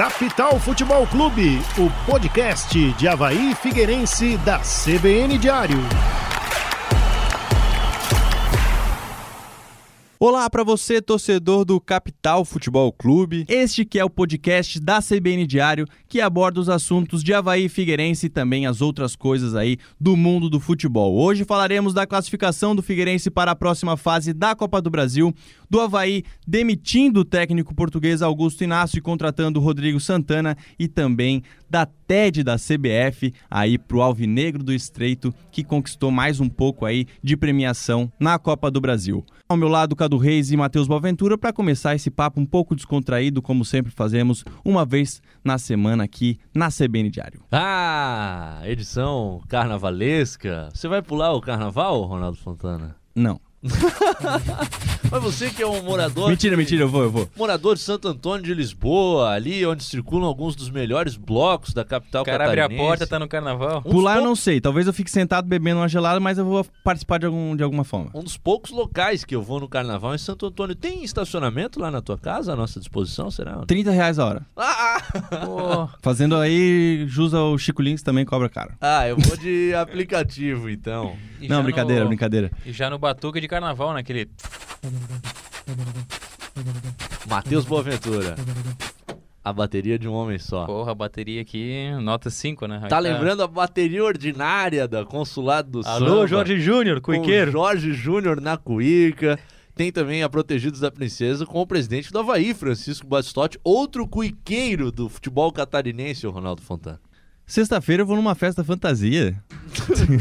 Capital Futebol Clube, o podcast de Havaí Figueirense da CBN Diário. Olá para você, torcedor do Capital Futebol Clube. Este que é o podcast da CBN Diário, que aborda os assuntos de Havaí Figueirense e também as outras coisas aí do mundo do futebol. Hoje falaremos da classificação do Figueirense para a próxima fase da Copa do Brasil, do Havaí demitindo o técnico português Augusto Inácio e contratando Rodrigo Santana e também da TED da CBF aí pro Alvinegro do Estreito, que conquistou mais um pouco aí de premiação na Copa do Brasil. Ao meu lado, Cadu Reis e Matheus Boaventura para começar esse papo um pouco descontraído, como sempre fazemos, uma vez na semana aqui na CBN Diário. Ah, edição carnavalesca. Você vai pular o carnaval, Ronaldo Fontana? Não. Mas você que é um morador. Mentira, de, mentira, eu vou, eu vou. Morador de Santo Antônio de Lisboa, ali onde circulam alguns dos melhores blocos da capital O cara abre a catarinense. porta, tá no carnaval. Um Pular eu não sei, talvez eu fique sentado bebendo uma gelada, mas eu vou participar de, algum, de alguma forma. Um dos poucos locais que eu vou no carnaval em Santo Antônio. Tem estacionamento lá na tua casa, à nossa disposição, será? 30 reais a hora. Ah, Pô, Fazendo aí jus ao Chico Lins também cobra caro. ah, eu vou de aplicativo então. e Não, brincadeira, no- brincadeira. E já no batuque de carnaval, naquele. Matheus Boaventura. A bateria de um homem só. Porra, a bateria aqui, nota 5, né? Tá lembrando a bateria ordinária da Consulado do Alô, Samba? Jorge Júnior, cuiqueiro. Jorge Júnior na cuíca. Tem também a Protegidos da Princesa com o presidente do Havaí, Francisco Batistotti, outro cuiqueiro do futebol catarinense, o Ronaldo Fontana. Sexta-feira eu vou numa festa fantasia.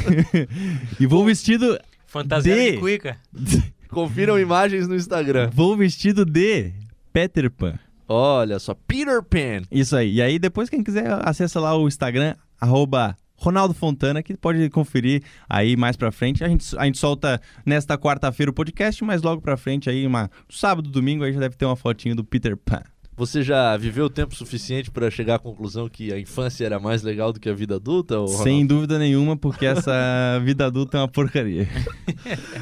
e vou vestido. Fantasia De- de cuica. Confiram imagens no Instagram. Vou vestido de Peter Pan. Olha só, Peter Pan. Isso aí. E aí, depois, quem quiser, acessa lá o Instagram, arroba Ronaldo Fontana, que pode conferir aí mais pra frente. A gente, a gente solta nesta quarta-feira o podcast, mas logo pra frente aí, uma, sábado, domingo, aí já deve ter uma fotinho do Peter Pan. Você já viveu tempo suficiente para chegar à conclusão que a infância era mais legal do que a vida adulta? Sem dúvida nenhuma, porque essa vida adulta é uma porcaria.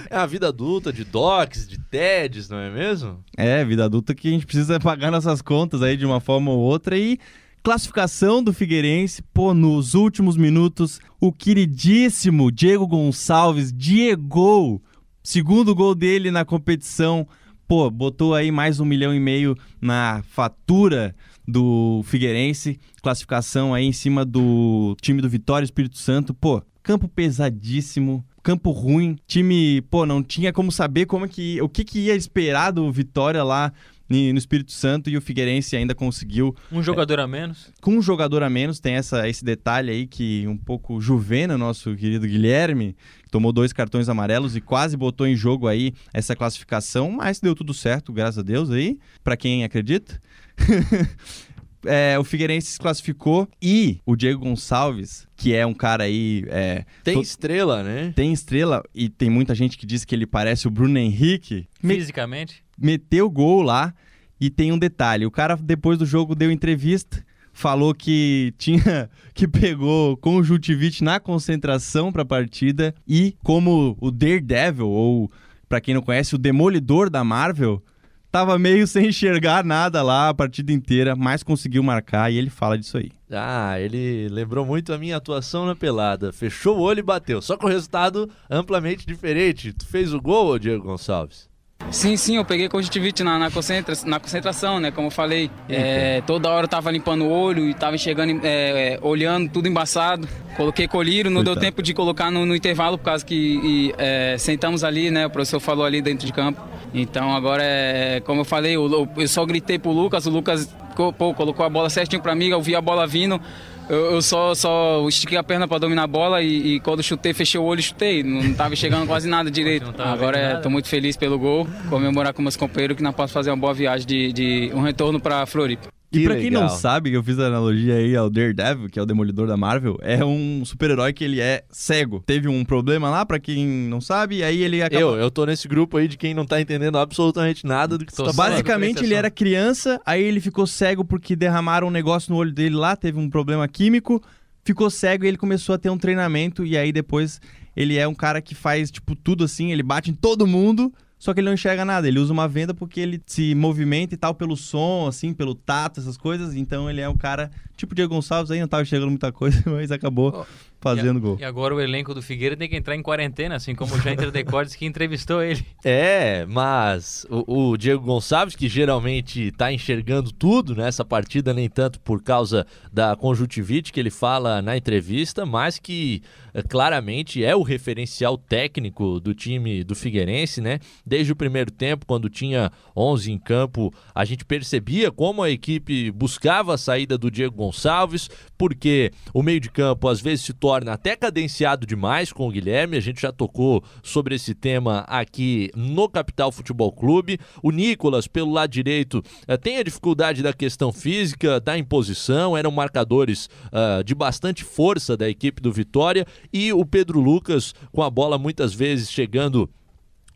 É a vida adulta de docs, de TEDs, não é mesmo? É, vida adulta que a gente precisa pagar nossas contas aí de uma forma ou outra e classificação do Figueirense, pô, nos últimos minutos, o queridíssimo Diego Gonçalves, Diego, segundo gol dele na competição, pô, botou aí mais um milhão e meio na fatura do Figueirense, classificação aí em cima do time do Vitória Espírito Santo, pô, campo pesadíssimo, campo ruim, time, pô, não tinha como saber como que o que, que ia esperar do Vitória lá no Espírito Santo e o Figueirense ainda conseguiu Um jogador a menos. com um jogador a menos, tem essa, esse detalhe aí que um pouco juvena o nosso querido Guilherme, que tomou dois cartões amarelos e quase botou em jogo aí essa classificação, mas deu tudo certo, graças a Deus aí, pra quem acredita. É, o Figueirense se classificou e o Diego Gonçalves, que é um cara aí é, Tem Tô- estrela, né? tem estrela e tem muita gente que diz que ele parece o Bruno Henrique, me- Fisicamente. meteu gol lá e tem um detalhe, o cara depois do jogo deu entrevista, falou que tinha que pegou conjuntivite na concentração para a partida e como o Daredevil ou para quem não conhece o Demolidor da Marvel tava meio sem enxergar nada lá a partida inteira, mas conseguiu marcar e ele fala disso aí. Ah, ele lembrou muito a minha atuação na pelada. Fechou o olho e bateu. Só com o resultado amplamente diferente. Tu fez o gol, Diego Gonçalves? Sim, sim, eu peguei conjuntivite na, na, concentra, na concentração, né? Como eu falei. É, toda hora eu tava limpando o olho e tava enxergando, é, olhando, tudo embaçado. Coloquei colírio, não deu tempo de colocar no, no intervalo, por causa que e, é, sentamos ali, né? O professor falou ali dentro de campo. Então agora é, como eu falei, eu, eu só gritei pro Lucas, o Lucas pô, colocou a bola certinho pra mim, eu vi a bola vindo. Eu, eu só, só estiquei a perna pra dominar a bola e, e quando chutei, fechei o olho e chutei. Não, não tava chegando quase nada direito. Agora é, tô muito feliz pelo gol, comemorar com meus companheiros que nós posso fazer uma boa viagem de, de um retorno pra Floripa. E Que pra quem não legal. sabe, eu fiz a analogia aí ao Daredevil, que é o demolidor da Marvel, é um super-herói que ele é cego. Teve um problema lá, pra quem não sabe, e aí ele acabou... Eu, eu tô nesse grupo aí de quem não tá entendendo absolutamente nada do que tu Tô tá só- falando. Basicamente, ele era criança, aí ele ficou cego porque derramaram um negócio no olho dele lá, teve um problema químico, ficou cego e ele começou a ter um treinamento, e aí depois ele é um cara que faz, tipo, tudo assim, ele bate em todo mundo, só que ele não enxerga nada. Ele usa uma venda porque ele se movimenta e tal pelo som, assim, pelo tato, essas coisas. Então ele é um cara, tipo Diego Gonçalves aí, não tava enxergando muita coisa, mas acabou fazendo e a, gol. E agora o elenco do Figueira tem que entrar em quarentena, assim como o Jair Decordes que entrevistou ele. É, mas o, o, Diego Gonçalves, que geralmente tá enxergando tudo nessa partida, nem tanto por causa da conjuntivite que ele fala na entrevista, mas que claramente é o referencial técnico do time do Figueirense, né? Desde o primeiro tempo, quando tinha 11 em campo, a gente percebia como a equipe buscava a saída do Diego Gonçalves, porque o meio de campo às vezes se torna até cadenciado demais com o Guilherme. A gente já tocou sobre esse tema aqui no Capital Futebol Clube. O Nicolas, pelo lado direito, eh, tem a dificuldade da questão física, da imposição, eram marcadores uh, de bastante força da equipe do Vitória. E o Pedro Lucas, com a bola muitas vezes chegando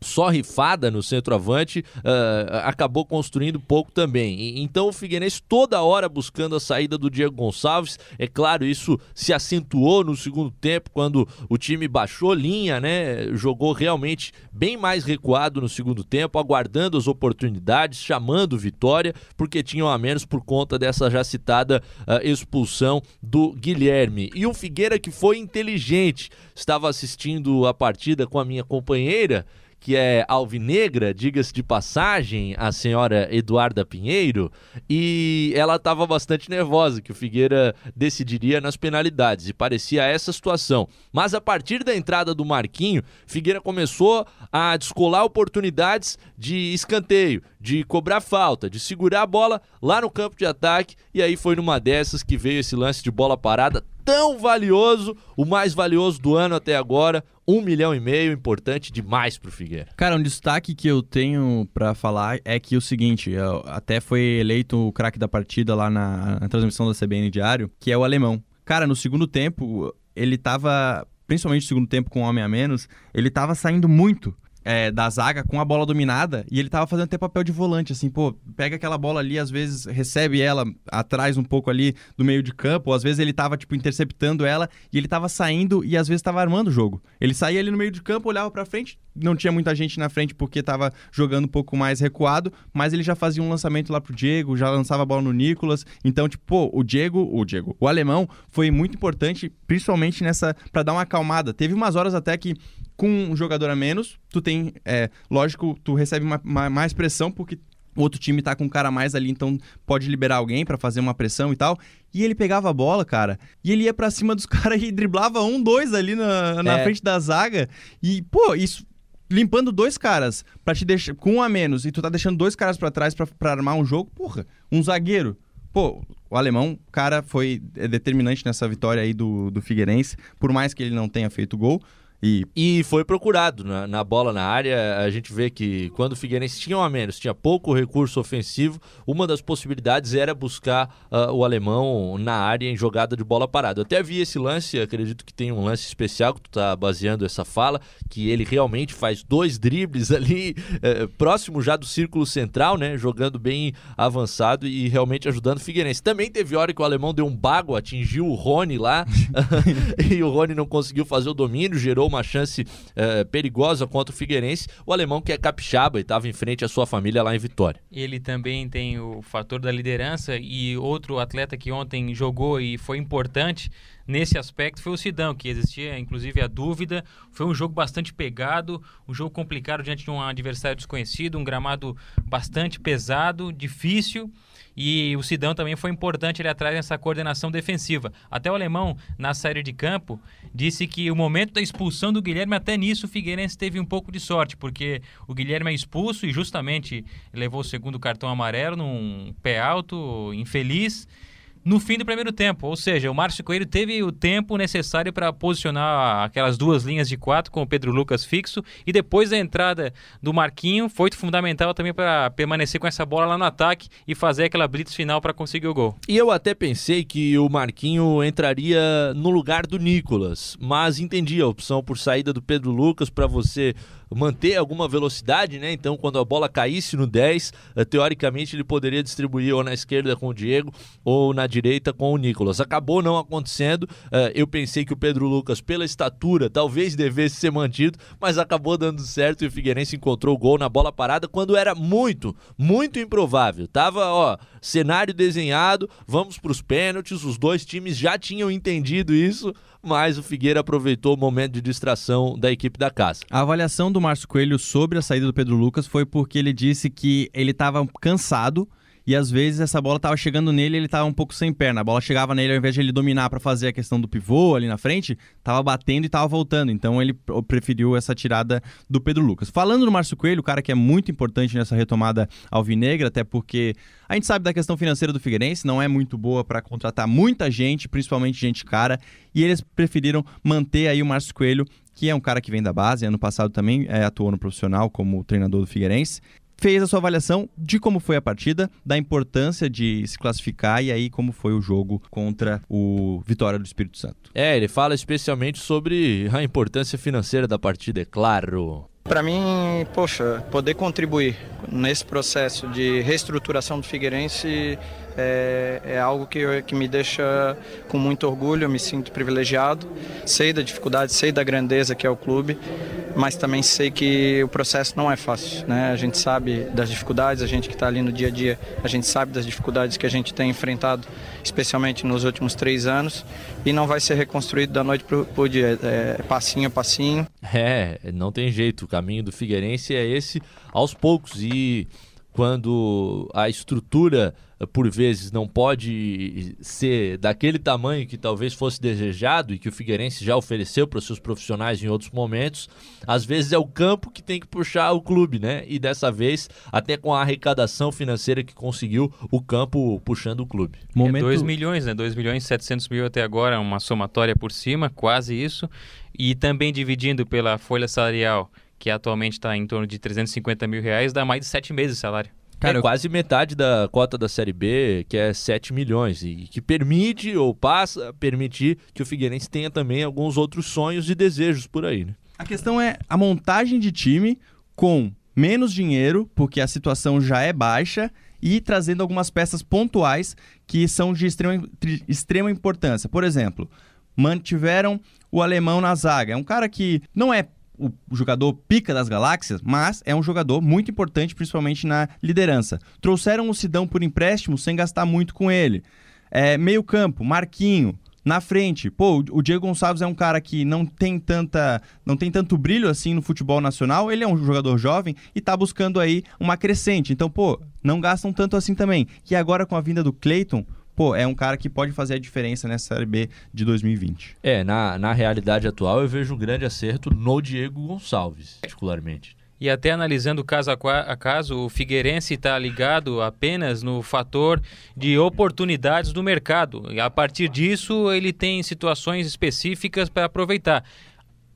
só rifada no centroavante, uh, acabou construindo pouco também. Então o Figueirense toda hora buscando a saída do Diego Gonçalves. É claro, isso se acentuou no segundo tempo, quando o time baixou linha, né? Jogou realmente bem mais recuado no segundo tempo, aguardando as oportunidades, chamando vitória, porque tinham a menos por conta dessa já citada uh, expulsão do Guilherme. E o Figueira que foi inteligente, estava assistindo a partida com a minha companheira que é alvinegra, diga-se de passagem, a senhora Eduarda Pinheiro, e ela estava bastante nervosa que o Figueira decidiria nas penalidades, e parecia essa situação. Mas a partir da entrada do Marquinho, Figueira começou a descolar oportunidades de escanteio, de cobrar falta, de segurar a bola lá no campo de ataque, e aí foi numa dessas que veio esse lance de bola parada tão valioso, o mais valioso do ano até agora, um milhão e meio, importante demais pro Figueira. Cara, um destaque que eu tenho para falar é que o seguinte, até foi eleito o craque da partida lá na, na transmissão da CBN Diário, que é o alemão. Cara, no segundo tempo, ele tava, principalmente no segundo tempo com um homem a menos, ele tava saindo muito é, da zaga com a bola dominada e ele tava fazendo até papel de volante, assim, pô, pega aquela bola ali, às vezes recebe ela atrás um pouco ali do meio de campo, ou às vezes ele tava, tipo, interceptando ela e ele tava saindo e às vezes tava armando o jogo. Ele saía ali no meio de campo, olhava pra frente, não tinha muita gente na frente porque tava jogando um pouco mais recuado, mas ele já fazia um lançamento lá pro Diego, já lançava a bola no Nicolas, então, tipo, pô, o Diego, o Diego, o alemão foi muito importante, principalmente nessa, para dar uma acalmada. Teve umas horas até que com um jogador a menos, tu tem, é, lógico, tu recebe uma, uma, mais pressão porque o outro time tá com um cara a mais ali, então pode liberar alguém para fazer uma pressão e tal. E ele pegava a bola, cara, e ele ia para cima dos caras e driblava um, dois ali na, na é. frente da zaga. E, pô, isso limpando dois caras para te deixar com um a menos e tu tá deixando dois caras para trás para armar um jogo, porra, um zagueiro. Pô, o alemão, cara, foi é, determinante nessa vitória aí do, do Figueirense, por mais que ele não tenha feito gol. E, e foi procurado na, na, bola na área. A gente vê que quando o Figueirense tinha um a menos, tinha pouco recurso ofensivo, uma das possibilidades era buscar uh, o alemão na área em jogada de bola parada. Eu até vi esse lance, acredito que tem um lance especial que tu tá baseando essa fala, que ele realmente faz dois dribles ali, eh, próximo já do círculo central, né? Jogando bem avançado e realmente ajudando o Figueirense. Também teve hora que o alemão deu um bago, atingiu o Rony lá, e o Rony não conseguiu fazer o domínio, gerou uma chance uh, perigosa contra o Figueirense. O alemão que é capixaba e estava em frente à sua família lá em Vitória. Ele também tem o fator da liderança e outro atleta que ontem jogou e foi importante nesse aspecto foi o Sidão, que existia inclusive a dúvida. Foi um jogo bastante pegado, um jogo complicado diante de um adversário desconhecido, um gramado bastante pesado, difícil. E o Sidão também foi importante ele atrás nessa coordenação defensiva. Até o alemão, na série de campo, disse que o momento da expulsão do Guilherme, até nisso o Figueirense teve um pouco de sorte, porque o Guilherme é expulso e justamente levou o segundo cartão amarelo num pé alto, infeliz no fim do primeiro tempo. Ou seja, o Márcio Coelho teve o tempo necessário para posicionar aquelas duas linhas de quatro com o Pedro Lucas fixo e depois da entrada do Marquinho foi fundamental também para permanecer com essa bola lá no ataque e fazer aquela blitz final para conseguir o gol. E eu até pensei que o Marquinho entraria no lugar do Nicolas, mas entendi a opção por saída do Pedro Lucas para você manter alguma velocidade, né? Então, quando a bola caísse no 10, uh, teoricamente ele poderia distribuir ou na esquerda com o Diego ou na direita com o Nicolas. Acabou não acontecendo. Uh, eu pensei que o Pedro Lucas, pela estatura, talvez devesse ser mantido, mas acabou dando certo e o Figueirense encontrou o gol na bola parada quando era muito, muito improvável. Tava, ó, cenário desenhado, vamos para os pênaltis, os dois times já tinham entendido isso, mas o Figueira aproveitou o momento de distração da equipe da casa. A avaliação do Márcio Coelho sobre a saída do Pedro Lucas foi porque ele disse que ele estava cansado e às vezes essa bola estava chegando nele ele estava um pouco sem perna. A bola chegava nele ao invés de ele dominar para fazer a questão do pivô ali na frente, estava batendo e estava voltando. Então ele preferiu essa tirada do Pedro Lucas. Falando do Márcio Coelho, o cara que é muito importante nessa retomada alvinegra, até porque a gente sabe da questão financeira do Figueirense, não é muito boa para contratar muita gente, principalmente gente cara, e eles preferiram manter aí o Márcio Coelho que é um cara que vem da base, ano passado também é, atuou no profissional como treinador do Figueirense fez a sua avaliação de como foi a partida, da importância de se classificar e aí como foi o jogo contra o Vitória do Espírito Santo. É, ele fala especialmente sobre a importância financeira da partida, é claro. Para mim, poxa, poder contribuir nesse processo de reestruturação do Figueirense é, é algo que, que me deixa com muito orgulho, eu me sinto privilegiado. Sei da dificuldade, sei da grandeza que é o clube, mas também sei que o processo não é fácil. Né? A gente sabe das dificuldades, a gente que está ali no dia a dia, a gente sabe das dificuldades que a gente tem enfrentado, especialmente nos últimos três anos, e não vai ser reconstruído da noite para o dia, é, passinho a passinho. É, não tem jeito, o caminho do Figueirense é esse aos poucos. E quando a estrutura por vezes não pode ser daquele tamanho que talvez fosse desejado e que o Figueirense já ofereceu para os seus profissionais em outros momentos, às vezes é o campo que tem que puxar o clube, né? E dessa vez, até com a arrecadação financeira que conseguiu, o campo puxando o clube. Momento... É 2 milhões, né? 2 milhões e 700 mil até agora, uma somatória por cima, quase isso. E também dividindo pela folha salarial, que atualmente está em torno de 350 mil reais, dá mais de 7 meses de salário. Cara, é quase metade da cota da Série B, que é 7 milhões, e que permite ou passa a permitir que o Figueirense tenha também alguns outros sonhos e desejos por aí. Né? A questão é a montagem de time com menos dinheiro, porque a situação já é baixa, e trazendo algumas peças pontuais que são de extrema, de extrema importância. Por exemplo, mantiveram o alemão na zaga. É um cara que não é o jogador pica das galáxias, mas é um jogador muito importante, principalmente na liderança. Trouxeram o Sidão por empréstimo sem gastar muito com ele. É, meio campo, Marquinho, na frente, pô, o Diego Gonçalves é um cara que não tem tanta, não tem tanto brilho assim no futebol nacional. Ele é um jogador jovem e tá buscando aí uma crescente. Então, pô, não gastam tanto assim também. E agora com a vinda do Cleiton, pô, é um cara que pode fazer a diferença nessa Série B de 2020. É, na, na realidade atual eu vejo um grande acerto no Diego Gonçalves, particularmente. E até analisando caso a caso, o Figueirense está ligado apenas no fator de oportunidades do mercado. E a partir disso, ele tem situações específicas para aproveitar.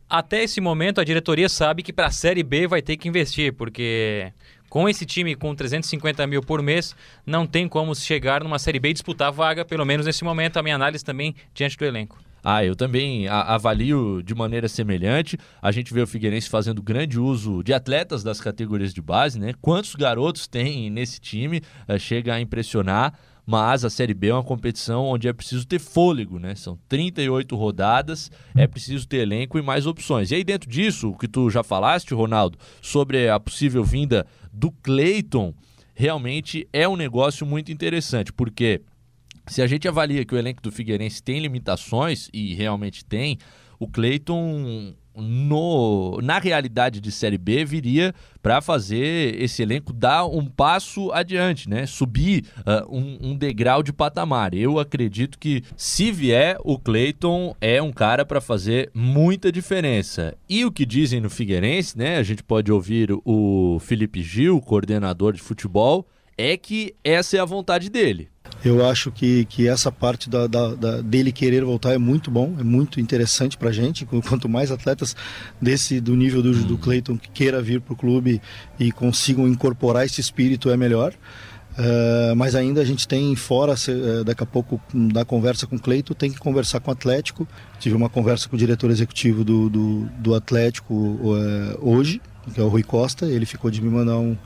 Até esse momento, a diretoria sabe que para a Série B vai ter que investir, porque com esse time com 350 mil por mês, não tem como chegar numa Série B e disputar vaga, pelo menos nesse momento, a minha análise também diante do elenco. Ah, eu também avalio de maneira semelhante. A gente vê o Figueirense fazendo grande uso de atletas das categorias de base, né? Quantos garotos tem nesse time? Uh, chega a impressionar mas a Série B é uma competição onde é preciso ter fôlego, né? São 38 rodadas, é preciso ter elenco e mais opções. E aí dentro disso, o que tu já falaste, Ronaldo, sobre a possível vinda do Cleiton, realmente é um negócio muito interessante, porque se a gente avalia que o elenco do Figueirense tem limitações, e realmente tem, o Cleiton no, na realidade de Série B, viria para fazer esse elenco dar um passo adiante, né? Subir uh, um, um, degrau de patamar. Eu acredito que se vier, o Cleiton é um cara para fazer muita diferença. E o que dizem no Figueirense, né? A gente pode ouvir o Felipe Gil, coordenador de futebol, é que essa é a vontade dele. Eu acho que, que essa parte da, da, da, dele querer voltar é muito bom, é muito interessante para a gente. Quanto mais atletas desse do nível do, do Cleiton que queira vir para o clube e consigam incorporar esse espírito, é melhor. Uh, mas ainda a gente tem fora, uh, daqui a pouco, da conversa com o Cleiton, tem que conversar com o Atlético. Tive uma conversa com o diretor executivo do, do, do Atlético uh, hoje, que é o Rui Costa, ele ficou de me mandar um,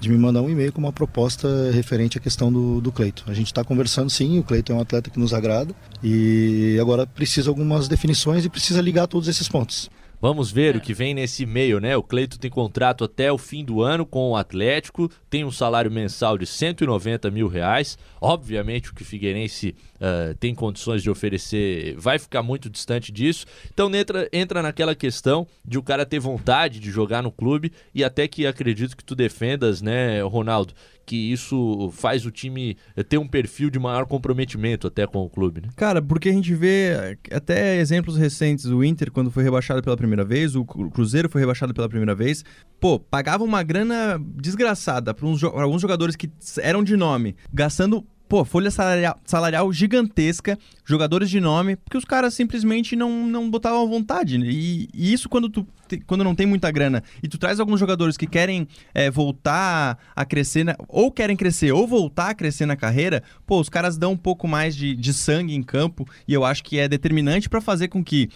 de me mandar um e-mail com uma proposta referente à questão do, do Cleiton. A gente está conversando sim, o Cleiton é um atleta que nos agrada e agora precisa algumas definições e precisa ligar todos esses pontos. Vamos ver é. o que vem nesse e-mail, né? O Cleito tem contrato até o fim do ano com o Atlético, tem um salário mensal de 190 mil reais. Obviamente, o que o Figueirense uh, tem condições de oferecer vai ficar muito distante disso. Então, entra, entra naquela questão de o cara ter vontade de jogar no clube e até que acredito que tu defendas, né, Ronaldo, que isso faz o time ter um perfil de maior comprometimento até com o clube, né? Cara, porque a gente vê até exemplos recentes, o Inter quando foi rebaixado pela primeira vez, o Cruzeiro foi rebaixado pela primeira vez, pô, pagava uma grana desgraçada para alguns jogadores que eram de nome, gastando pô, folha salarial, salarial, gigantesca, jogadores de nome, porque os caras simplesmente não, não botavam vontade. E, e isso quando, tu, quando não tem muita grana e tu traz alguns jogadores que querem é, voltar a crescer, na, ou querem crescer ou voltar a crescer na carreira, pô, os caras dão um pouco mais de, de sangue em campo e eu acho que é determinante para fazer com que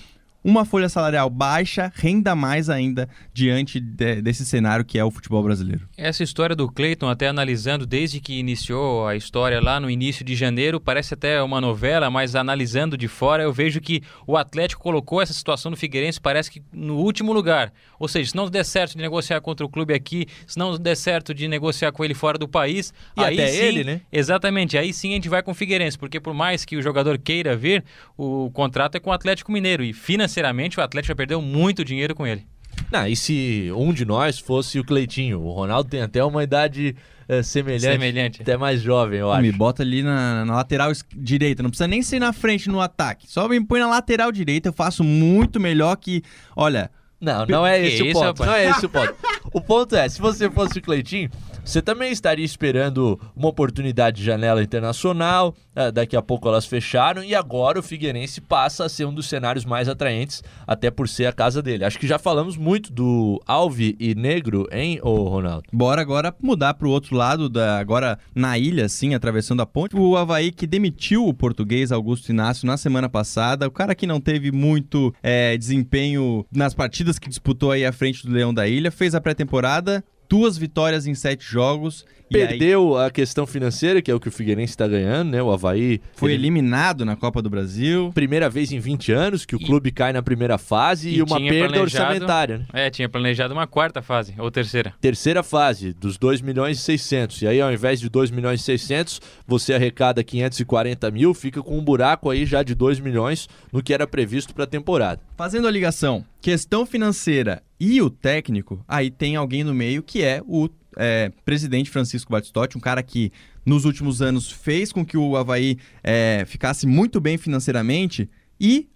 uma folha salarial baixa renda mais ainda diante de, desse cenário que é o futebol brasileiro. Essa história do Cleiton, até analisando desde que iniciou a história lá no início de janeiro, parece até uma novela, mas analisando de fora, eu vejo que o Atlético colocou essa situação do Figueirense, parece que no último lugar. Ou seja, se não der certo de negociar contra o clube aqui, se não der certo de negociar com ele fora do país, e aí até sim, ele, né? Exatamente, aí sim a gente vai com o Figueirense, porque por mais que o jogador queira vir, o contrato é com o Atlético Mineiro e financeiramente financeiramente o Atlético já perdeu muito dinheiro com ele. Não, e se um de nós fosse o Cleitinho? O Ronaldo tem até uma idade é, semelhante, semelhante, até mais jovem, eu acho. Me bota ali na, na, lateral direita, não precisa nem ser na frente no ataque. Só me põe na lateral direita, eu faço muito melhor que. Olha. Não, não é esse o ponto. Não é esse o ponto. O ponto é, se você fosse o Cleitinho, você também estaria esperando uma oportunidade de janela internacional, eh, daqui a pouco elas fecharam e agora o Figueirense passa a ser um dos cenários mais atraentes, até por ser a casa dele. Acho que já falamos muito do Alve e Negro, hein, ô Ronaldo? Bora agora mudar para o outro lado, da, agora na ilha, assim, atravessando a ponte. O Havaí que demitiu o português Augusto Inácio na semana passada, o cara que não teve muito é, desempenho nas partidas que disputou aí à frente do Leão da Ilha, fez a pré-temporada, duas vitórias em sete jogos. Perdeu aí... a questão financeira, que é o que o Figueirense está ganhando, né? O Havaí. Foi ele... eliminado na Copa do Brasil. Primeira vez em 20 anos que o e... clube cai na primeira fase e, e uma perda orçamentária. Né? É, tinha planejado uma quarta fase, ou terceira. Terceira fase, dos 2 milhões e 600. E aí, ao invés de 2 milhões e 600, você arrecada 540 mil, fica com um buraco aí já de 2 milhões no que era previsto para a temporada. Fazendo a ligação, questão financeira e o técnico, aí tem alguém no meio que é o é, presidente Francisco Batistotti, um cara que nos últimos anos fez com que o Havaí é, ficasse muito bem financeiramente e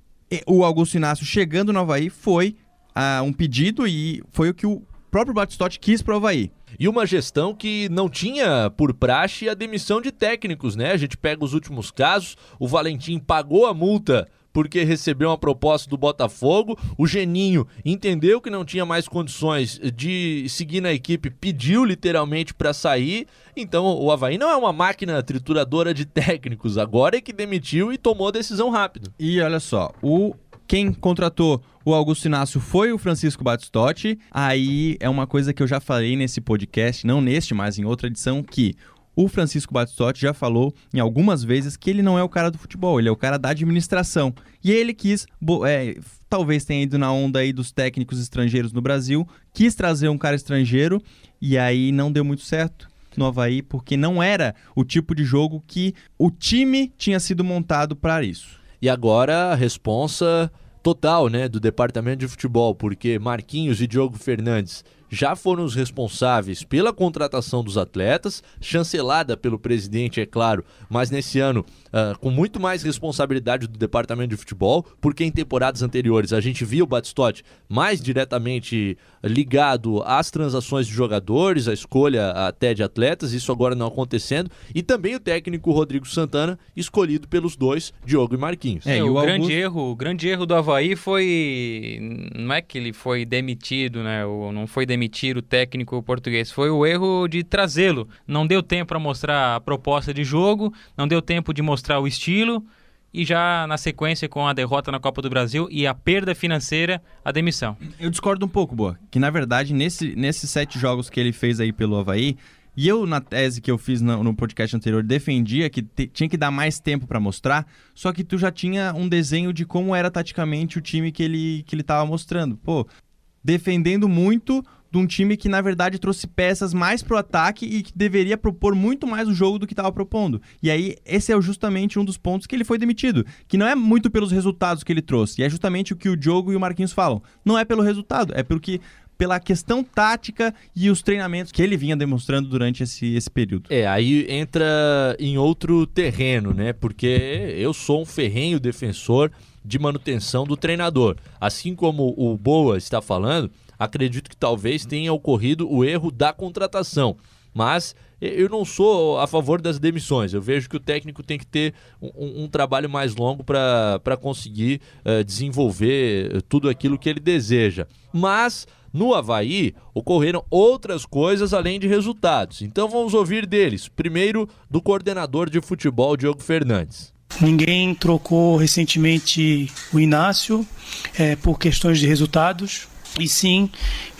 o Augusto Inácio chegando no Havaí foi uh, um pedido e foi o que o próprio Batistotti quis para o Havaí. E uma gestão que não tinha por praxe a demissão de técnicos, né? A gente pega os últimos casos, o Valentim pagou a multa porque recebeu uma proposta do Botafogo. O Geninho entendeu que não tinha mais condições de seguir na equipe, pediu literalmente para sair. Então o Havaí não é uma máquina trituradora de técnicos, agora é que demitiu e tomou a decisão rápido. E olha só, o quem contratou o Augusto Inácio foi o Francisco Batistotti. Aí é uma coisa que eu já falei nesse podcast, não neste, mas em outra edição, que o Francisco Batistotti já falou em algumas vezes que ele não é o cara do futebol, ele é o cara da administração. E ele quis, é, talvez tenha ido na onda aí dos técnicos estrangeiros no Brasil, quis trazer um cara estrangeiro e aí não deu muito certo no Havaí, porque não era o tipo de jogo que o time tinha sido montado para isso. E agora a responsa total, né, do departamento de futebol, porque Marquinhos e Diogo Fernandes já foram os responsáveis pela contratação dos atletas, chancelada pelo presidente, é claro, mas nesse ano uh, com muito mais responsabilidade do departamento de futebol, porque em temporadas anteriores a gente viu o Batistotti mais diretamente ligado às transações de jogadores, à escolha até de atletas, isso agora não acontecendo, e também o técnico Rodrigo Santana, escolhido pelos dois, Diogo e Marquinhos. É, e o, o grande erro, o grande erro do Havaí foi não é que ele foi demitido, né? Ou não foi demitir o técnico português, foi o erro de trazê-lo. Não deu tempo para mostrar a proposta de jogo, não deu tempo de mostrar o estilo e já na sequência com a derrota na Copa do Brasil e a perda financeira, a demissão. Eu discordo um pouco, Boa, que na verdade nesse, nesses sete jogos que ele fez aí pelo Havaí, e eu, na tese que eu fiz no, no podcast anterior, defendia que te, tinha que dar mais tempo para mostrar, só que tu já tinha um desenho de como era taticamente o time que ele, que ele tava mostrando. Pô, defendendo muito de um time que, na verdade, trouxe peças mais pro ataque e que deveria propor muito mais o jogo do que estava propondo. E aí, esse é justamente um dos pontos que ele foi demitido. Que não é muito pelos resultados que ele trouxe, e é justamente o que o Diogo e o Marquinhos falam. Não é pelo resultado, é pelo que pela questão tática e os treinamentos que ele vinha demonstrando durante esse, esse período. É, aí entra em outro terreno, né? Porque eu sou um ferrenho defensor de manutenção do treinador. Assim como o Boa está falando, acredito que talvez tenha ocorrido o erro da contratação. Mas eu não sou a favor das demissões. Eu vejo que o técnico tem que ter um, um trabalho mais longo para conseguir uh, desenvolver tudo aquilo que ele deseja. Mas no Havaí, ocorreram outras coisas além de resultados. Então vamos ouvir deles. Primeiro, do coordenador de futebol, Diogo Fernandes. Ninguém trocou recentemente o Inácio é, por questões de resultados. E sim,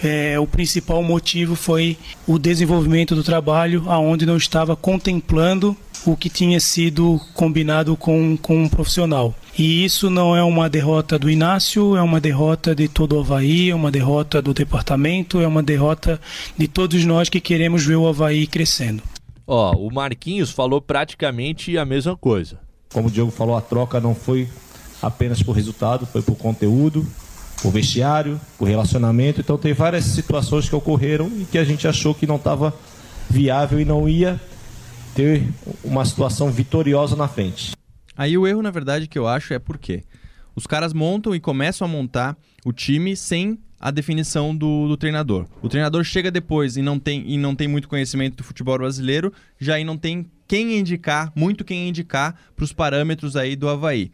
é, o principal motivo foi o desenvolvimento do trabalho, aonde não estava contemplando o que tinha sido combinado com, com um profissional. E isso não é uma derrota do Inácio, é uma derrota de todo o Havaí, é uma derrota do departamento, é uma derrota de todos nós que queremos ver o Havaí crescendo. Ó, o Marquinhos falou praticamente a mesma coisa. Como o Diogo falou, a troca não foi apenas por resultado, foi por conteúdo, por vestiário, por relacionamento. Então tem várias situações que ocorreram e que a gente achou que não estava viável e não ia ter uma situação vitoriosa na frente. Aí o erro, na verdade, que eu acho é porque os caras montam e começam a montar o time sem a definição do, do, treinador. O treinador chega depois e não tem, e não tem muito conhecimento do futebol brasileiro, já aí não tem quem indicar, muito quem indicar para os parâmetros aí do Havaí.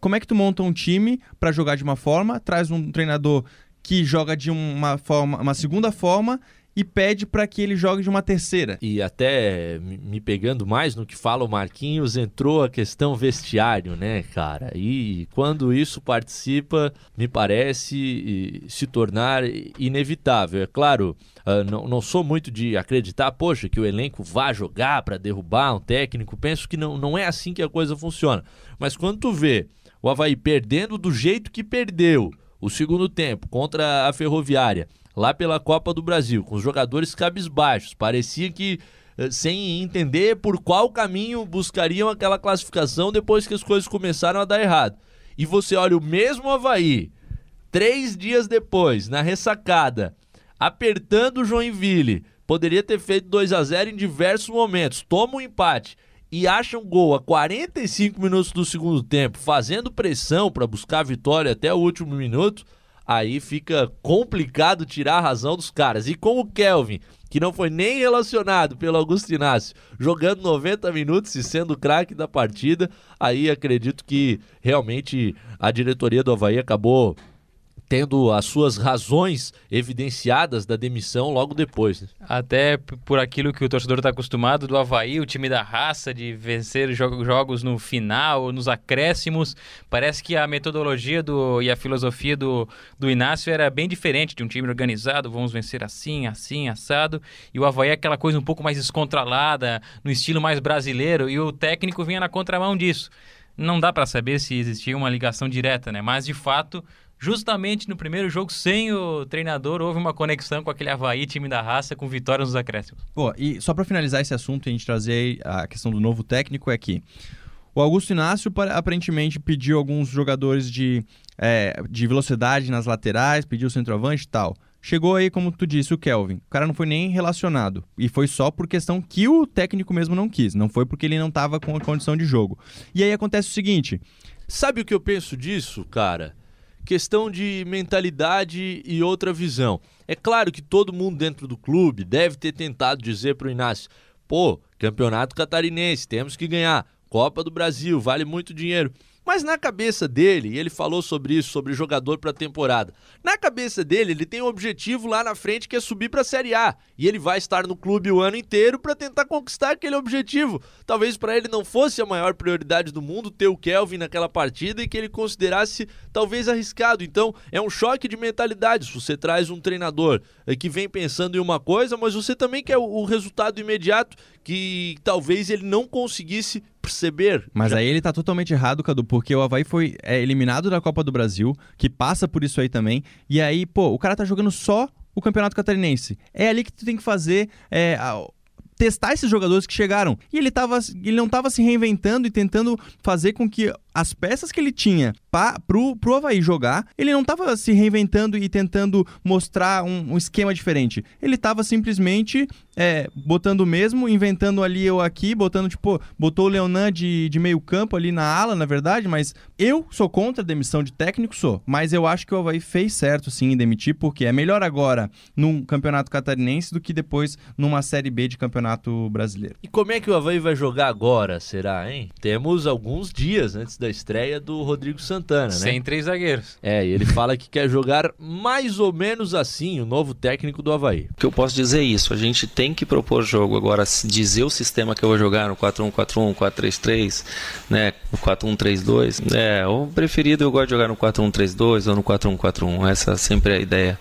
Como é que tu monta um time para jogar de uma forma, traz um treinador que joga de uma forma, uma segunda forma e pede para que ele jogue de uma terceira. E até me pegando mais no que fala o Marquinhos, entrou a questão vestiário, né, cara? E quando isso participa, me parece se tornar inevitável. É claro, uh, não, não sou muito de acreditar, poxa, que o elenco vá jogar para derrubar um técnico. Penso que não, não é assim que a coisa funciona. Mas quando tu vê o Havaí perdendo do jeito que perdeu o segundo tempo contra a Ferroviária lá pela Copa do Brasil, com os jogadores cabisbaixos. Parecia que eh, sem entender por qual caminho buscariam aquela classificação depois que as coisas começaram a dar errado. E você olha o mesmo Havaí, três dias depois, na ressacada, apertando o Joinville, poderia ter feito 2 a 0 em diversos momentos, toma um empate e acha um gol a 45 minutos do segundo tempo, fazendo pressão para buscar a vitória até o último minuto aí fica complicado tirar a razão dos caras. E com o Kelvin, que não foi nem relacionado pelo Augusto Inácio, jogando 90 minutos e sendo craque da partida, aí acredito que realmente a diretoria do Havaí acabou tendo as suas razões evidenciadas da demissão logo depois. Né? Até por aquilo que o torcedor está acostumado do Havaí, o time da raça, de vencer jogos no final, nos acréscimos. Parece que a metodologia do, e a filosofia do, do Inácio era bem diferente de um time organizado, vamos vencer assim, assim, assado. E o Havaí é aquela coisa um pouco mais descontrolada, no estilo mais brasileiro, e o técnico vinha na contramão disso. Não dá para saber se existia uma ligação direta, né? Mas de fato justamente no primeiro jogo, sem o treinador, houve uma conexão com aquele Havaí, time da raça, com vitória nos acréscimos. Pô, e só para finalizar esse assunto e a gente trazer a questão do novo técnico, é que o Augusto Inácio aparentemente pediu alguns jogadores de, é, de velocidade nas laterais, pediu centroavante e tal. Chegou aí, como tu disse, o Kelvin. O cara não foi nem relacionado. E foi só por questão que o técnico mesmo não quis. Não foi porque ele não estava com a condição de jogo. E aí acontece o seguinte. Sabe o que eu penso disso, cara? Questão de mentalidade e outra visão. É claro que todo mundo dentro do clube deve ter tentado dizer para o Inácio: pô, campeonato catarinense, temos que ganhar. Copa do Brasil, vale muito dinheiro. Mas na cabeça dele, e ele falou sobre isso, sobre jogador para temporada. Na cabeça dele, ele tem um objetivo lá na frente que é subir para a Série A, e ele vai estar no clube o ano inteiro para tentar conquistar aquele objetivo. Talvez para ele não fosse a maior prioridade do mundo ter o Kelvin naquela partida e que ele considerasse talvez arriscado. Então, é um choque de mentalidade. Se você traz um treinador eh, que vem pensando em uma coisa, mas você também quer o resultado imediato que talvez ele não conseguisse perceber. Mas Já... aí ele tá totalmente errado, Cadu, porque o Havaí foi é, eliminado da Copa do Brasil, que passa por isso aí também. E aí, pô, o cara tá jogando só o Campeonato Catarinense. É ali que tu tem que fazer é, testar esses jogadores que chegaram. E ele, tava, ele não estava se reinventando e tentando fazer com que as peças que ele tinha para pro, pro Havaí jogar, ele não estava se reinventando e tentando mostrar um, um esquema diferente. Ele estava simplesmente é, botando o mesmo, inventando ali ou aqui, botando, tipo, botou o Leonan de, de meio campo ali na ala, na verdade, mas eu sou contra a demissão de técnico, sou. Mas eu acho que o Havaí fez certo, sim, em demitir, porque é melhor agora num campeonato catarinense do que depois numa Série B de campeonato brasileiro. E como é que o Havaí vai jogar agora, será, hein? Temos alguns dias antes da estreia do Rodrigo Santana, né? Sem três zagueiros. É, e ele fala que quer jogar mais ou menos assim, o novo técnico do Havaí. O que eu posso dizer é isso, a gente tem que propor jogo. Agora, dizer o sistema que eu vou jogar no 4-1-4-1, 4-3-3, né, no 4-1-3-2, é, o preferido eu gosto de jogar no 4-1-3-2 ou no 4-1-4-1, essa sempre é a ideia,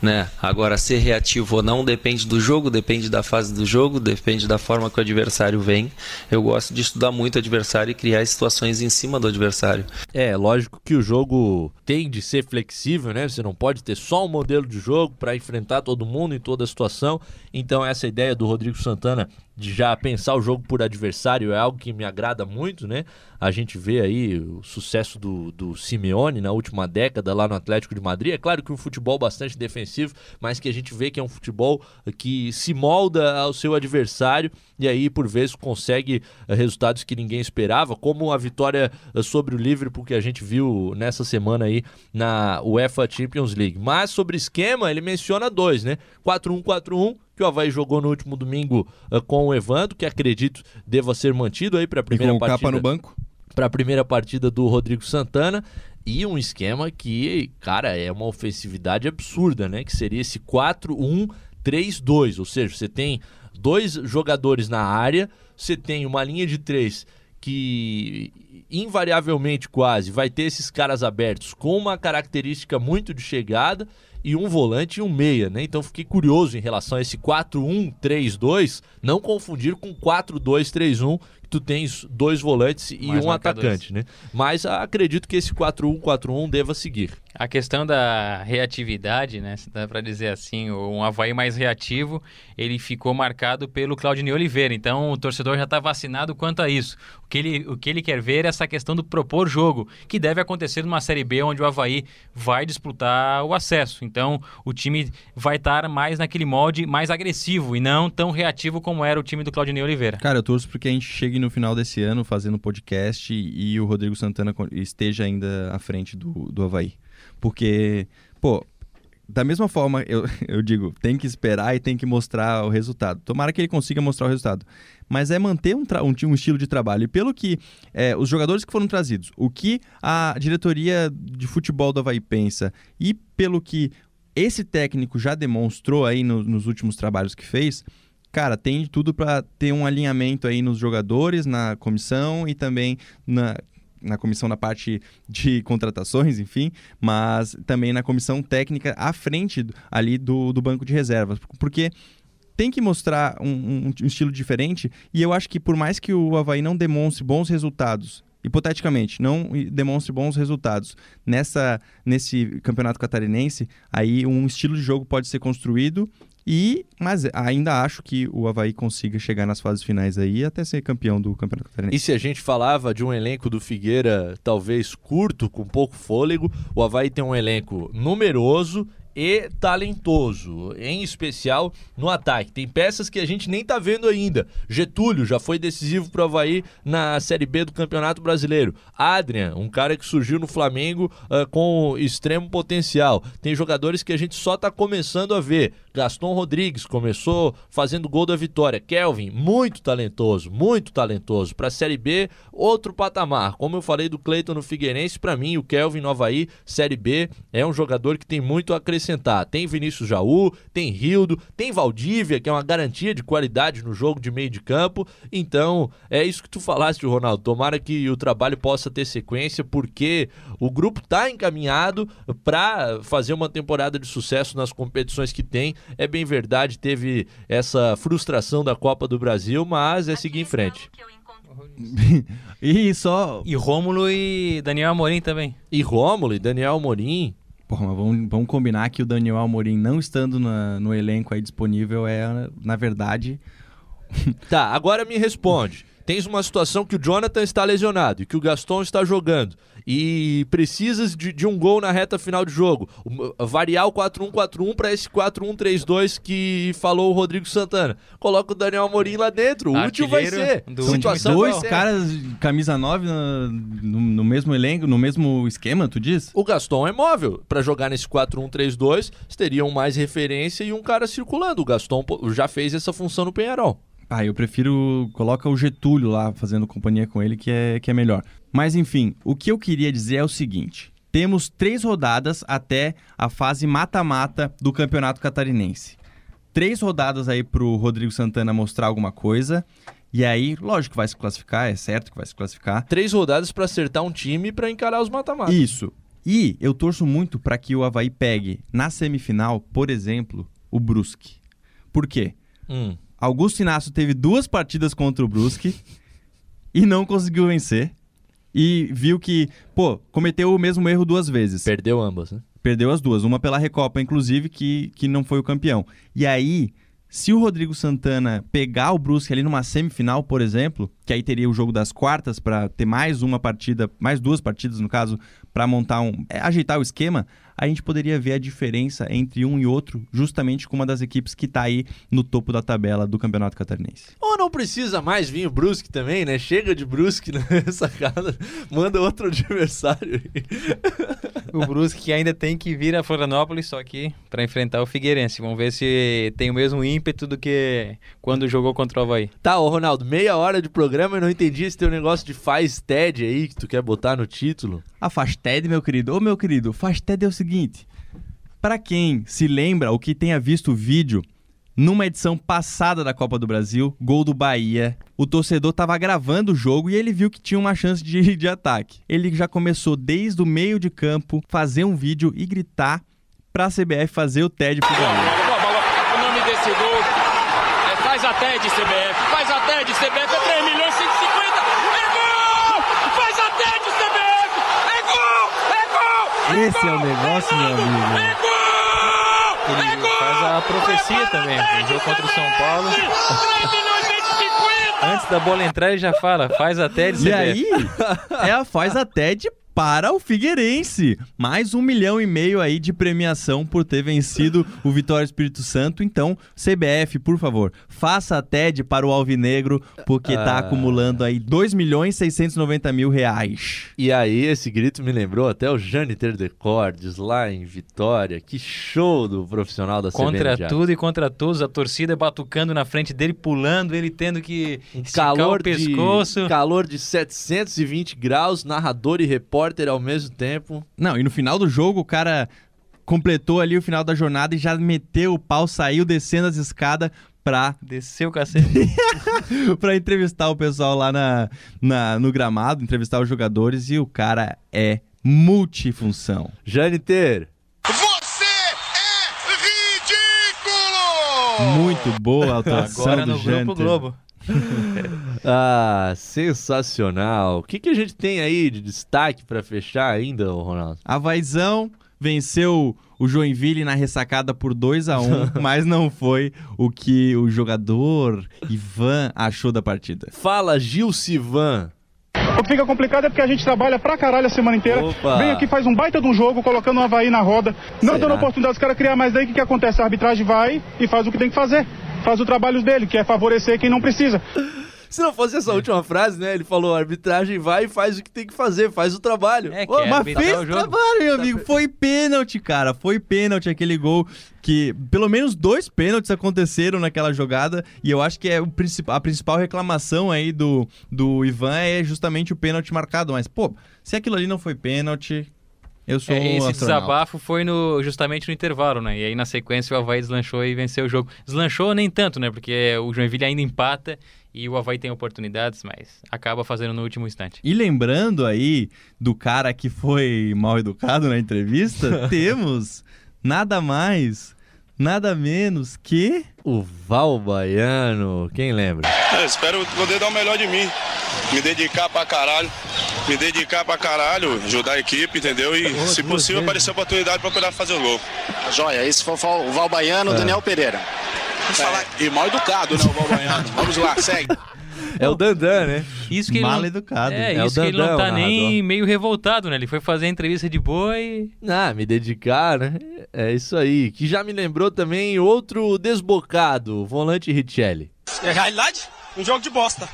né? Agora, ser reativo ou não depende do jogo, depende da fase do jogo, depende da forma que o adversário vem. Eu gosto de estudar muito o adversário e criar situações em cima do adversário. É, lógico que o jogo tem de ser flexível, né? Você não pode ter só um modelo de jogo para enfrentar todo mundo em toda a situação. Então essa ideia do Rodrigo Santana de já pensar o jogo por adversário é algo que me agrada muito, né? A gente vê aí o sucesso do, do Simeone na última década lá no Atlético de Madrid. É claro que um futebol bastante defensivo, mas que a gente vê que é um futebol que se molda ao seu adversário e aí, por vezes, consegue eh, resultados que ninguém esperava, como a vitória eh, sobre o Liverpool que a gente viu nessa semana aí na UEFA Champions League. Mas sobre esquema, ele menciona dois, né? 4-1-4-1 que o Havaí jogou no último domingo uh, com o Evandro, que acredito deva ser mantido aí para a primeira e com partida. capa no banco? Para a primeira partida do Rodrigo Santana. E um esquema que, cara, é uma ofensividade absurda, né? Que seria esse 4-1-3-2. Ou seja, você tem dois jogadores na área, você tem uma linha de três que invariavelmente quase vai ter esses caras abertos com uma característica muito de chegada e um volante e um meia, né? Então fiquei curioso em relação a esse 4-1-3-2, não confundir com 4-2-3-1, que tu tens dois volantes e Mais um atacante, né? Mas acredito que esse 4-1-4-1 deva seguir. A questão da reatividade, né? Se dá para dizer assim, um Havaí mais reativo, ele ficou marcado pelo Claudinei Oliveira. Então o torcedor já está vacinado quanto a isso. O que, ele, o que ele quer ver é essa questão do propor jogo, que deve acontecer numa Série B onde o Havaí vai disputar o acesso. Então o time vai estar mais naquele molde mais agressivo e não tão reativo como era o time do Claudinei Oliveira. Cara, eu torço porque a gente chegue no final desse ano fazendo podcast e, o Rodrigo Santana esteja ainda à frente do, do Havaí. Porque, pô, da mesma forma, eu, eu digo, tem que esperar e tem que mostrar o resultado. Tomara que ele consiga mostrar o resultado. Mas é manter um, um, um estilo de trabalho. E pelo que é, os jogadores que foram trazidos, o que a diretoria de futebol do Havaí pensa e pelo que esse técnico já demonstrou aí no, nos últimos trabalhos que fez, cara, tem tudo para ter um alinhamento aí nos jogadores, na comissão e também na, na comissão na parte de contratações, enfim, mas também na comissão técnica à frente ali do, do banco de reservas. Porque tem que mostrar um, um, um, estilo diferente e eu acho que por mais que o Havaí não demonstre bons resultados, hipoteticamente, não demonstre bons resultados nessa, nesse campeonato catarinense, aí um estilo de jogo pode ser construído e, mas ainda acho que o Havaí consiga chegar nas fases finais aí até ser campeão do Campeonato Catarinense. E se a gente falava de um elenco do Figueira talvez curto, com pouco fôlego, o Havaí tem um elenco numeroso e talentoso, em especial no ataque. Tem peças que a gente nem tá vendo ainda. Getúlio já foi decisivo pro Havaí na Série B do Campeonato Brasileiro. Adrian, um cara que surgiu no Flamengo uh, com extremo potencial. Tem jogadores que a gente só tá começando a ver. Gaston Rodrigues começou fazendo gol da vitória. Kelvin, muito talentoso, muito talentoso. Pra Série B, outro patamar. Como eu falei do Cleiton no Figueirense, para mim o Kelvin no Havaí, Série B, é um jogador que tem muito a acrescentar. Tem Vinícius Jaú, tem Rildo, tem Valdívia, que é uma garantia de qualidade no jogo de meio de campo. Então, é isso que tu falaste, Ronaldo. Tomara que o trabalho possa ter sequência, porque o grupo tá encaminhado para fazer uma temporada de sucesso nas competições que tem. É bem verdade, teve essa frustração da Copa do Brasil, mas é seguir em frente. e só. E Rômulo e Daniel Amorim também. E Rômulo e Daniel Amorim. Porra, mas vamos, vamos combinar que o Daniel Amorim não estando na, no elenco aí disponível é, na verdade. tá, agora me responde. Tens uma situação que o Jonathan está lesionado e que o Gaston está jogando e precisas de, de um gol na reta final de jogo, variar o 4-1-4-1 para esse 4-1-3-2 que falou o Rodrigo Santana. Coloca o Daniel Amorim lá dentro, o útil vai ser. Situação dois caras camisa 9 no, no, no, mesmo elenco, no mesmo esquema, tu diz? O Gaston é móvel. Para jogar nesse 4-1-3-2, teriam mais referência e um cara circulando. O Gaston já fez essa função no Penharol. Ah, eu prefiro. Coloca o Getúlio lá fazendo companhia com ele, que é, que é melhor. Mas enfim, o que eu queria dizer é o seguinte: temos três rodadas até a fase mata-mata do Campeonato Catarinense. Três rodadas aí pro Rodrigo Santana mostrar alguma coisa. E aí, lógico que vai se classificar, é certo que vai se classificar. Três rodadas para acertar um time para encarar os mata-matas. Isso. E eu torço muito para que o Havaí pegue na semifinal, por exemplo, o Brusque. Por quê? Hum. Augusto Inácio teve duas partidas contra o Brusque e não conseguiu vencer. E viu que, pô, cometeu o mesmo erro duas vezes. Perdeu ambas, né? Perdeu as duas. Uma pela Recopa, inclusive, que, que não foi o campeão. E aí, se o Rodrigo Santana pegar o Brusque ali numa semifinal, por exemplo, que aí teria o jogo das quartas para ter mais uma partida, mais duas partidas no caso, para montar um, é, ajeitar o esquema, a gente poderia ver a diferença entre um e outro, justamente com uma das equipes que está aí no topo da tabela do Campeonato Catarinense. Ou não precisa mais vir o Brusque também, né? Chega de Brusque nessa casa, manda outro adversário. o Brusque ainda tem que vir a Florianópolis, só que para enfrentar o Figueirense. Vamos ver se tem o mesmo ímpeto do que quando jogou contra o Havaí. Tá, ô Ronaldo, meia hora de programa e não entendi esse teu negócio de faz TED aí que tu quer botar no título. A faz TED, meu querido. Ô, meu querido, faz TED é o seguinte. Para quem se lembra ou que tenha visto o vídeo, numa edição passada da Copa do Brasil, gol do Bahia, o torcedor estava gravando o jogo e ele viu que tinha uma chance de, de ataque. Ele já começou desde o meio de campo fazer um vídeo e gritar para a CBF fazer o TED pro Bahia. O nome desse gol faz a TED CBF, faz a TED CBF é 3 milhões 150. É gol! Faz a TED CBF! É gol! É gol! É Esse gol, é o negócio, meu amigo. É gol! Ele é gol! faz a profecia também. No jogo contra o São Paulo. 3 milhões 150! Antes da bola entrar, ele já fala, faz a TED CBF. E aí, é a faz a TED para o Figueirense. Mais um milhão e meio aí de premiação por ter vencido o Vitória Espírito Santo. Então, CBF, por favor, faça a TED para o Alvinegro, porque está ah. acumulando aí 2 milhões 690 mil reais. E aí, esse grito me lembrou até o Janiter Decordes lá em Vitória. Que show do profissional da Contra CBF. tudo e contra todos, a torcida batucando na frente dele, pulando, ele tendo que calor o pescoço. De, calor de 720 graus, narrador e repórter repórter ao mesmo tempo. Não, e no final do jogo o cara completou ali o final da jornada e já meteu o pau, saiu descendo as escadas pra. Desceu o cacete. pra entrevistar o pessoal lá na, na, no gramado, entrevistar os jogadores e o cara é multifunção. Janiter. Você é ridículo! Muito boa a atuação Agora do no Janiter. Grupo Globo. ah, sensacional. O que, que a gente tem aí de destaque para fechar ainda, Ronaldo? A Vaizão venceu o Joinville na ressacada por 2 a 1 mas não foi o que o jogador Ivan achou da partida. Fala, Gil Sivan. O que fica complicado é porque a gente trabalha pra caralho a semana inteira. Opa. Vem aqui, faz um baita de um jogo, colocando o Havaí na roda. Não Será? dando oportunidade dos caras criar mais daí, o que, que acontece? A arbitragem vai e faz o que tem que fazer. Faz o trabalho dele, que é favorecer quem não precisa. Se não fosse essa última frase, né? Ele falou: a arbitragem vai e faz o que tem que fazer, faz o trabalho. É, que Ô, é Mas fez o trabalho, meu amigo. Foi pênalti, cara. Foi pênalti aquele gol. Que pelo menos dois pênaltis aconteceram naquela jogada. E eu acho que é o princip- a principal reclamação aí do, do Ivan é justamente o pênalti marcado. Mas, pô, se aquilo ali não foi pênalti, eu sou É, um esse astronauta. desabafo foi no, justamente no intervalo, né? E aí na sequência o Havaí deslanchou e venceu o jogo. Deslanchou nem tanto, né? Porque o Joinville ainda empata e o Havaí tem oportunidades, mas acaba fazendo no último instante. E lembrando aí do cara que foi mal educado na entrevista, temos nada mais, nada menos que. O Val Baiano, quem lembra? É, espero poder dar o melhor de mim. Me dedicar pra caralho. Me dedicar pra caralho, ajudar a equipe, entendeu? E, se possível, aparecer a oportunidade pra poder fazer o gol. Joia, esse foi o Val Baiano, Daniel Pereira. E mal educado, né, o Balbaiano? Vamos lá, segue. É o Dandan, né? Isso que ele Mal não- educado. É, É o isso que ele não tá o nem meio revoltado, né? Ele foi fazer a entrevista de boa e. Ah, me dedicar, né? É isso aí. Que já me lembrou também outro desbocado, o volante Richelli. É realidade? Um jogo de bosta.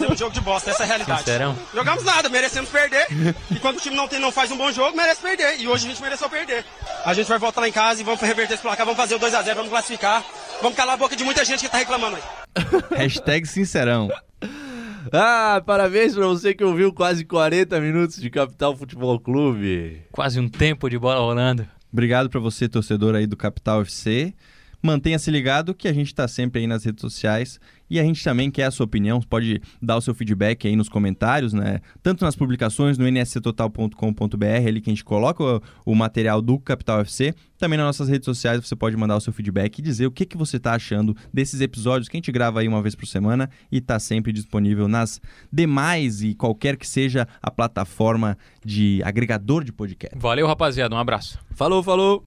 É um jogo de bosta, essa é a realidade. Sincerão. Jogamos nada, merecemos perder. E quando o time não, tem, não faz um bom jogo, merece perder. E hoje a gente mereceu perder. A gente vai voltar lá em casa e vamos reverter esse placar, vamos fazer o 2x0, vamos classificar. Vamos calar a boca de muita gente que tá reclamando aí. Hashtag sincerão. Ah, parabéns pra você que ouviu quase 40 minutos de Capital Futebol Clube. Quase um tempo de bola rolando. Obrigado pra você, torcedor aí do Capital FC. Mantenha-se ligado que a gente tá sempre aí nas redes sociais e a gente também quer a sua opinião. Você pode dar o seu feedback aí nos comentários, né? Tanto nas publicações no nsctotal.com.br, ali que a gente coloca o, o material do Capital FC. Também nas nossas redes sociais você pode mandar o seu feedback e dizer o que, que você tá achando desses episódios que a gente grava aí uma vez por semana e tá sempre disponível nas demais e qualquer que seja a plataforma de agregador de podcast. Valeu, rapaziada. Um abraço. Falou, falou!